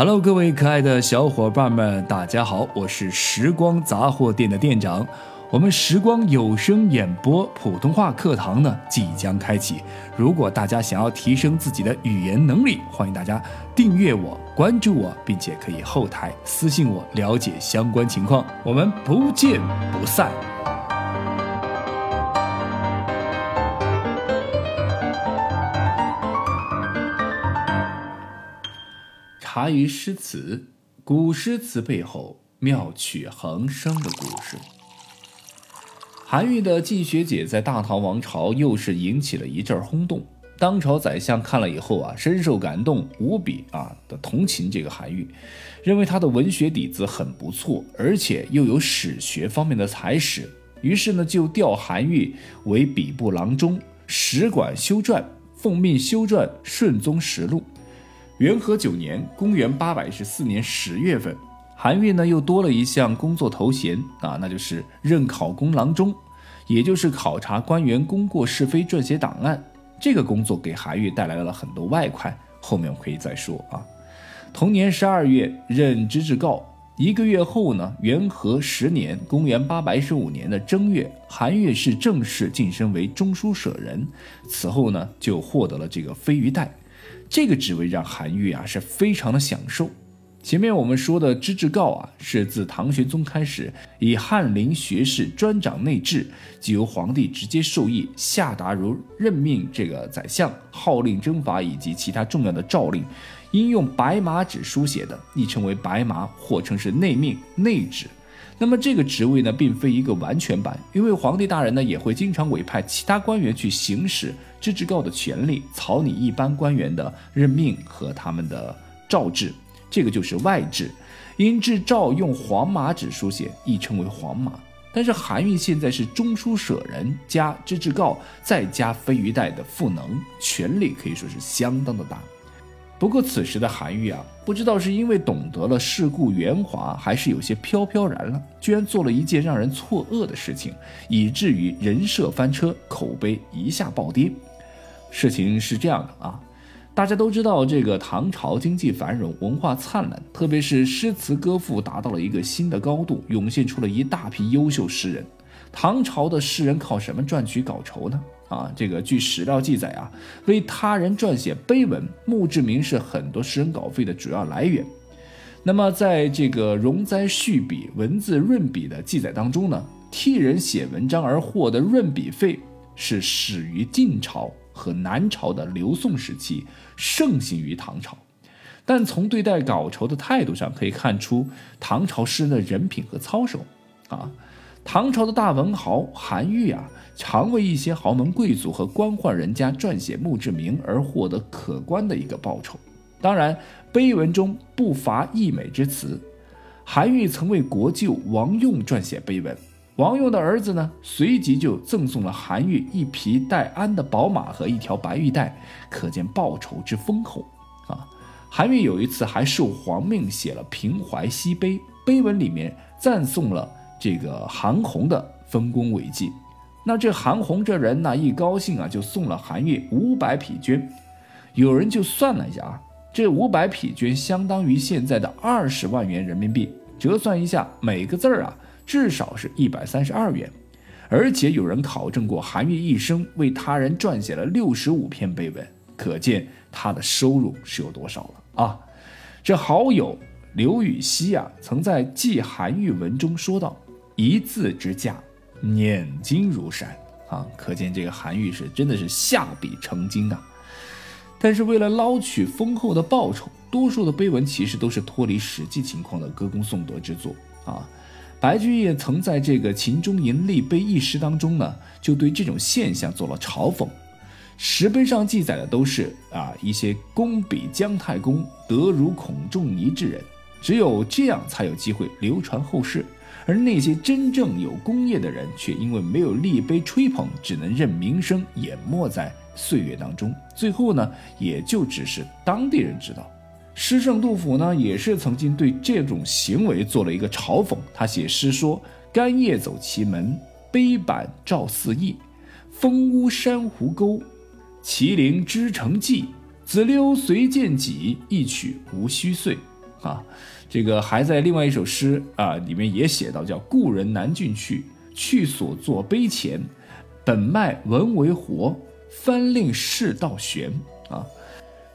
Hello，各位可爱的小伙伴们，大家好，我是时光杂货店的店长。我们时光有声演播普通话课堂呢即将开启。如果大家想要提升自己的语言能力，欢迎大家订阅我、关注我，并且可以后台私信我了解相关情况。我们不见不散。茶余诗词，古诗词背后妙趣横生的故事。韩愈的进学解在大唐王朝又是引起了一阵轰动。当朝宰相看了以后啊，深受感动，无比啊的同情这个韩愈，认为他的文学底子很不错，而且又有史学方面的才识，于是呢就调韩愈为笔部郎中，使馆修撰，奉命修撰《顺宗实录》。元和九年，公元八百一十四年十月份。韩愈呢，又多了一项工作头衔啊，那就是任考功郎中，也就是考察官员功过是非、撰写档案。这个工作给韩愈带来了很多外快，后面我可以再说啊。同年十二月任知制诰，一个月后呢，元和十年（公元八百一十五年的正月），韩愈是正式晋升为中书舍人，此后呢，就获得了这个飞鱼袋。这个职位让韩愈啊是非常的享受。前面我们说的知制诰啊，是自唐玄宗开始，以翰林学士专掌内治，即由皇帝直接授意下达，如任命这个宰相、号令征伐以及其他重要的诏令，应用白马纸书写的，亦称为白马，或称是内命、内旨。那么这个职位呢，并非一个完全版，因为皇帝大人呢，也会经常委派其他官员去行使知制诰的权利，草拟一般官员的任命和他们的诏制。这个就是外制，因制诏用黄马纸书写，亦称为黄马。但是韩愈现在是中书舍人加知制诰，再加飞鱼袋的赋能，权力可以说是相当的大。不过此时的韩愈啊，不知道是因为懂得了世故圆滑，还是有些飘飘然了，居然做了一件让人错愕的事情，以至于人设翻车，口碑一下暴跌。事情是这样的啊。大家都知道，这个唐朝经济繁荣，文化灿烂，特别是诗词歌赋达到了一个新的高度，涌现出了一大批优秀诗人。唐朝的诗人靠什么赚取稿酬呢？啊，这个据史料记载啊，为他人撰写碑文、墓志铭是很多诗人稿费的主要来源。那么，在这个《容灾续笔》文字润笔的记载当中呢，替人写文章而获得润笔费是始于晋朝。和南朝的刘宋时期盛行于唐朝，但从对待稿酬的态度上可以看出唐朝诗人的人品和操守啊。唐朝的大文豪韩愈啊，常为一些豪门贵族和官宦人家撰写墓志铭而获得可观的一个报酬。当然，碑文中不乏溢美之词。韩愈曾为国舅王用撰写碑文。王用的儿子呢，随即就赠送了韩愈一匹带鞍的宝马和一条白玉带，可见报酬之丰厚啊！韩愈有一次还受皇命写了《平淮西碑》，碑文里面赞颂了这个韩红的丰功伟绩。那这韩红这人呢，一高兴啊，就送了韩愈五百匹绢。有人就算了一下啊，这五百匹绢相当于现在的二十万元人民币，折算一下，每个字儿啊。至少是一百三十二元，而且有人考证过，韩愈一生为他人撰写了六十五篇碑文，可见他的收入是有多少了啊！这好友刘禹锡啊，曾在记韩愈文中说道：“一字之价，念金如山啊！”可见这个韩愈是真的是下笔成金啊！但是为了捞取丰厚的报酬，多数的碑文其实都是脱离实际情况的歌功颂德之作啊。白居易曾在这个《秦中吟立碑》一诗当中呢，就对这种现象做了嘲讽。石碑上记载的都是啊一些功比姜太公、德如孔仲尼之人，只有这样才有机会流传后世。而那些真正有功业的人，却因为没有立碑吹捧，只能任名声淹没在岁月当中。最后呢，也就只是当地人知道。诗圣杜甫呢，也是曾经对这种行为做了一个嘲讽。他写诗说：“干夜走其门，碑板照四翼。风屋珊瑚沟，麒麟织成迹。子溜随见己，一曲无虚岁。”啊。这个还在另外一首诗啊里面也写到，叫“故人南郡去，去所作碑前，本脉文为活，翻令世道悬”啊。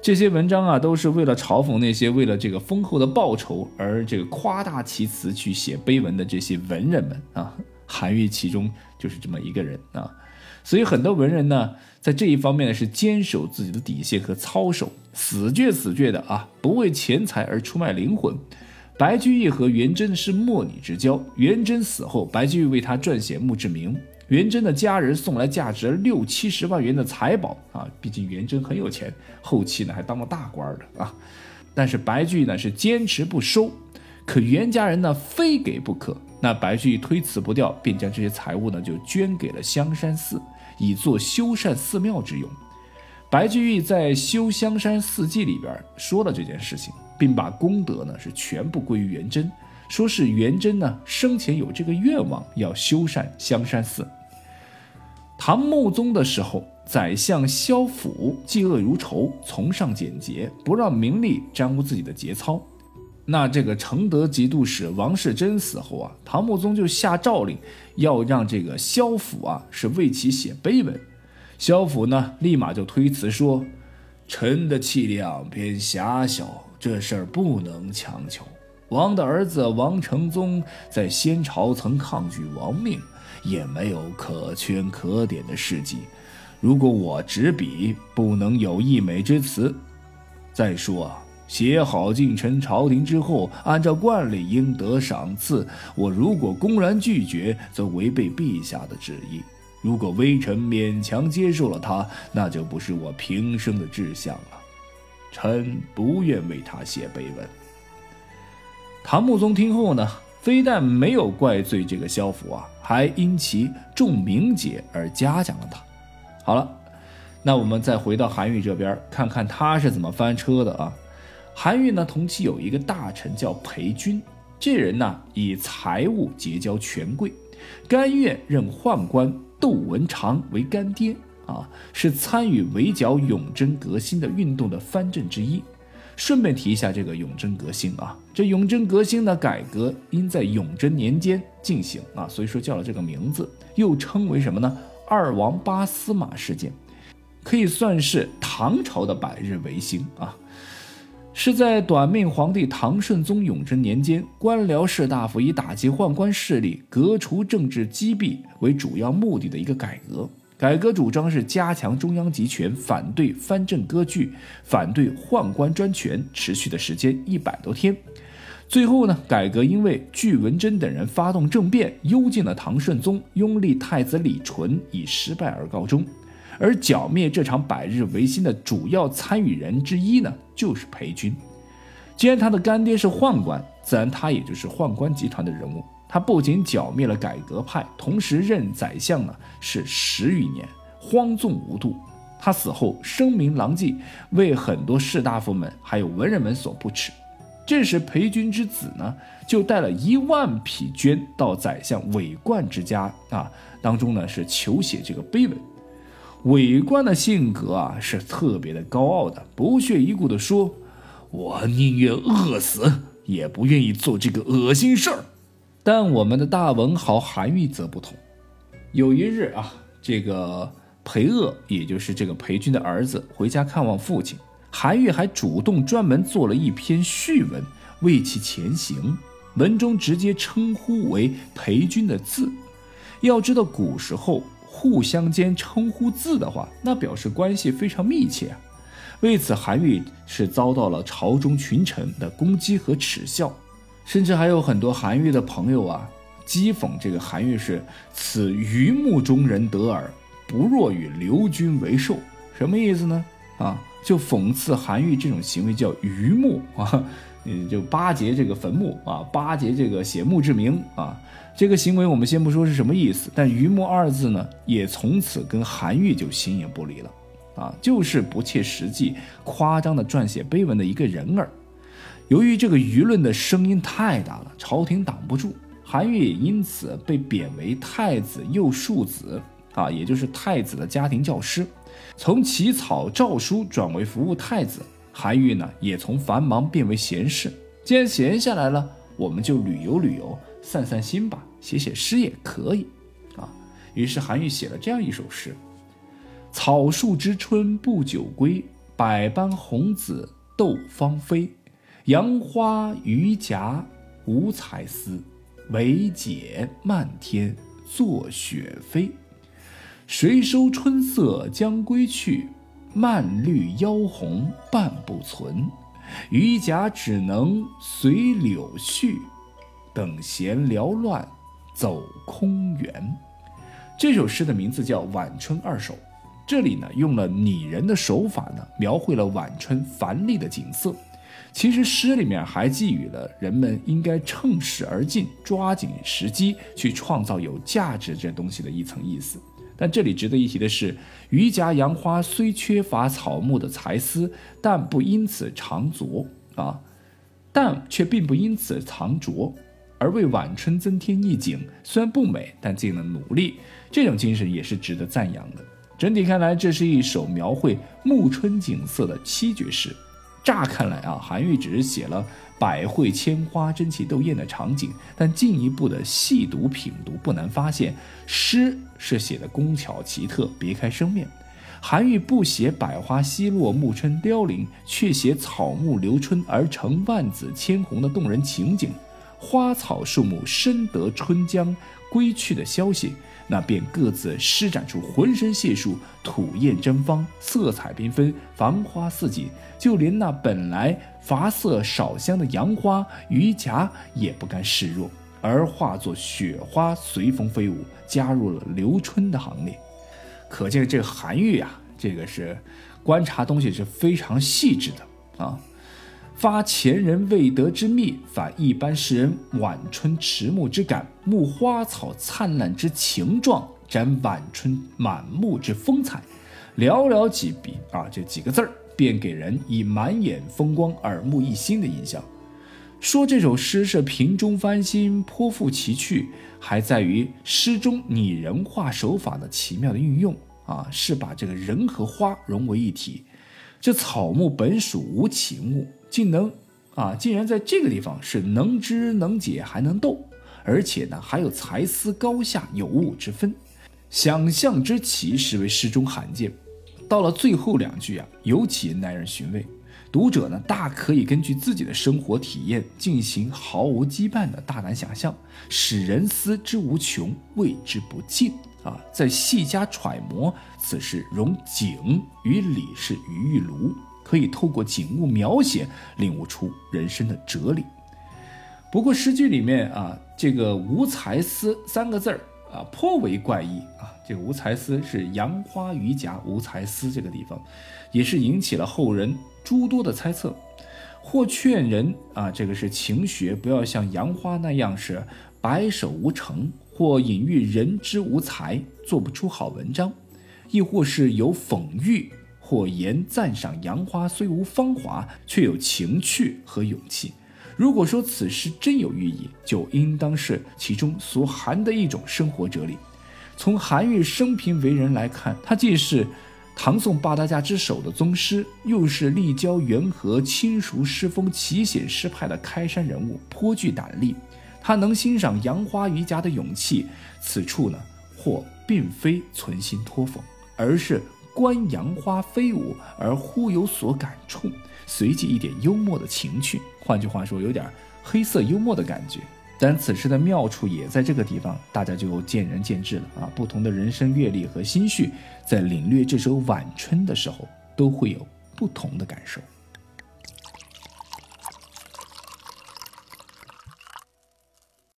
这些文章啊，都是为了嘲讽那些为了这个丰厚的报酬而这个夸大其词去写碑文的这些文人们啊。含于其中就是这么一个人啊。所以很多文人呢，在这一方面呢是坚守自己的底线和操守，死倔死倔的啊，不为钱财而出卖灵魂。白居易和元贞是莫逆之交。元贞死后，白居易为他撰写墓志铭。元贞的家人送来价值六七十万元的财宝啊，毕竟元贞很有钱，后期呢还当了大官的啊。但是白居易呢是坚持不收，可袁家人呢非给不可。那白居易推辞不掉，便将这些财物呢就捐给了香山寺，以作修缮寺庙之用。白居易在《修香山寺记》里边说了这件事情。并把功德呢是全部归于元贞，说是元贞呢生前有这个愿望要修缮香山寺。唐穆宗的时候，宰相萧府嫉恶如仇，崇尚简洁，不让名利沾污自己的节操。那这个承德节度使王世贞死后啊，唐穆宗就下诏令，要让这个萧府啊是为其写碑文。萧府呢立马就推辞说：“臣的气量偏狭小。”这事儿不能强求。王的儿子王承宗在先朝曾抗拒王命，也没有可圈可点的事迹。如果我执笔，不能有溢美之词。再说啊，写好进呈朝廷之后，按照惯例应得赏赐。我如果公然拒绝，则违背陛下的旨意。如果微臣勉强接受了他，那就不是我平生的志向了。臣不愿为他写碑文。唐穆宗听后呢，非但没有怪罪这个萧府啊，还因其重名节而嘉奖了他。好了，那我们再回到韩愈这边，看看他是怎么翻车的啊？韩愈呢，同期有一个大臣叫裴君，这人呢以财物结交权贵，甘愿任宦官窦文长为干爹。啊，是参与围剿永贞革新的运动的藩镇之一。顺便提一下这个永贞革新啊，这永贞革新的改革因在永贞年间进行啊，所以说叫了这个名字，又称为什么呢？二王八司马事件，可以算是唐朝的百日维新啊。是在短命皇帝唐顺宗永贞年间，官僚士大夫以打击宦官势力、革除政治积弊为主要目的的一个改革。改革主张是加强中央集权，反对藩镇割据，反对宦官专权，持续的时间一百多天。最后呢，改革因为巨文贞等人发动政变，幽禁了唐顺宗，拥立太子李纯，以失败而告终。而剿灭这场百日维新的主要参与人之一呢，就是裴军。既然他的干爹是宦官，自然他也就是宦官集团的人物。他不仅剿灭了改革派，同时任宰相呢是十余年，荒纵无度。他死后声名狼藉，为很多士大夫们还有文人们所不齿。这时裴军之子呢，就带了一万匹绢到宰相韦冠之家啊当中呢，是求写这个碑文。韦冠的性格啊是特别的高傲的，不屑一顾的说：“我宁愿饿死，也不愿意做这个恶心事儿。”但我们的大文豪韩愈则不同。有一日啊，这个裴锷，也就是这个裴军的儿子，回家看望父亲，韩愈还主动专门做了一篇序文为其前行。文中直接称呼为裴军的字。要知道古时候互相间称呼字的话，那表示关系非常密切。为此，韩愈是遭到了朝中群臣的攻击和耻笑。甚至还有很多韩愈的朋友啊，讥讽这个韩愈是“此榆木中人得耳，不若与刘君为寿”，什么意思呢？啊，就讽刺韩愈这种行为叫榆木啊，嗯，就巴结这个坟墓啊，巴结这个写墓志铭啊，这个行为我们先不说是什么意思，但“榆木”二字呢，也从此跟韩愈就形影不离了，啊，就是不切实际、夸张的撰写碑文的一个人儿。由于这个舆论的声音太大了，朝廷挡不住，韩愈也因此被贬为太子右庶子，啊，也就是太子的家庭教师，从起草诏书转为服务太子。韩愈呢，也从繁忙变为闲事。既然闲下来了，我们就旅游旅游，散散心吧，写写诗也可以啊。于是韩愈写了这样一首诗：草树知春不久归，百般红紫斗芳菲。杨花榆荚无才思，惟解漫天作雪飞。谁收春色将归去？漫绿妖红半不存。榆荚只能随柳絮，等闲缭乱走空园。这首诗的名字叫《晚春二首》，这里呢用了拟人的手法呢，描绘了晚春繁丽的景色。其实诗里面还寄予了人们应该趁势而进，抓紧时机去创造有价值这东西的一层意思。但这里值得一提的是，榆荚杨花虽缺乏草木的才思，但不因此长拙啊，但却并不因此藏拙，而为晚春增添意境。虽然不美，但尽了努力，这种精神也是值得赞扬的。整体看来，这是一首描绘暮春景色的七绝诗。乍看来啊，韩愈只是写了百卉千花争奇斗艳的场景，但进一步的细读品读，不难发现，诗是写的工巧奇特，别开生面。韩愈不写百花稀落、暮春凋零，却写草木留春而成万紫千红的动人情景，花草树木深得春将归去的消息。那便各自施展出浑身解数，吐艳争芳，色彩缤纷，繁花似锦。就连那本来乏色少香的杨花、榆荚也不甘示弱，而化作雪花随风飞舞，加入了留春的行列。可见这个韩愈啊，这个是观察东西是非常细致的啊。发前人未得之秘，反一般世人晚春迟暮之感，目花草灿烂之情状，展晚春满目之风采。寥寥几笔啊，这几个字儿便给人以满眼风光、耳目一新的印象。说这首诗是瓶中翻新、颇富奇趣，还在于诗中拟人化手法的奇妙的运用啊，是把这个人和花融为一体。这草木本属无情物。竟能啊，竟然在这个地方是能知能解还能斗，而且呢还有才思高下有物之分，想象之奇实为诗中罕见。到了最后两句啊，尤其耐人寻味。读者呢大可以根据自己的生活体验进行毫无羁绊的大胆想象，使人思之无穷，味之不尽啊！再细加揣摩，此事融景与理是鱼与庐。可以透过景物描写领悟出人生的哲理。不过诗句里面啊，这个“无才思”三个字儿啊，颇为怪异啊。这个“无才思”是杨花榆荚无才思这个地方，也是引起了后人诸多的猜测。或劝人啊，这个是勤学，不要像杨花那样是白首无成；或隐喻人之无才，做不出好文章；亦或是有讽喻。或言赞赏杨花虽无芳华，却有情趣和勇气。如果说此诗真有寓意，就应当是其中所含的一种生活哲理。从韩愈生平为人来看，他既是唐宋八大家之首的宗师，又是立交元和亲熟诗风、奇险诗派的开山人物，颇具胆力。他能欣赏杨花榆荚的勇气，此处呢，或并非存心托讽，而是。观杨花飞舞而忽有所感触，随即一点幽默的情趣，换句话说，有点黑色幽默的感觉。但此时的妙处也在这个地方，大家就见仁见智了啊！不同的人生阅历和心绪，在领略这首晚春的时候，都会有不同的感受。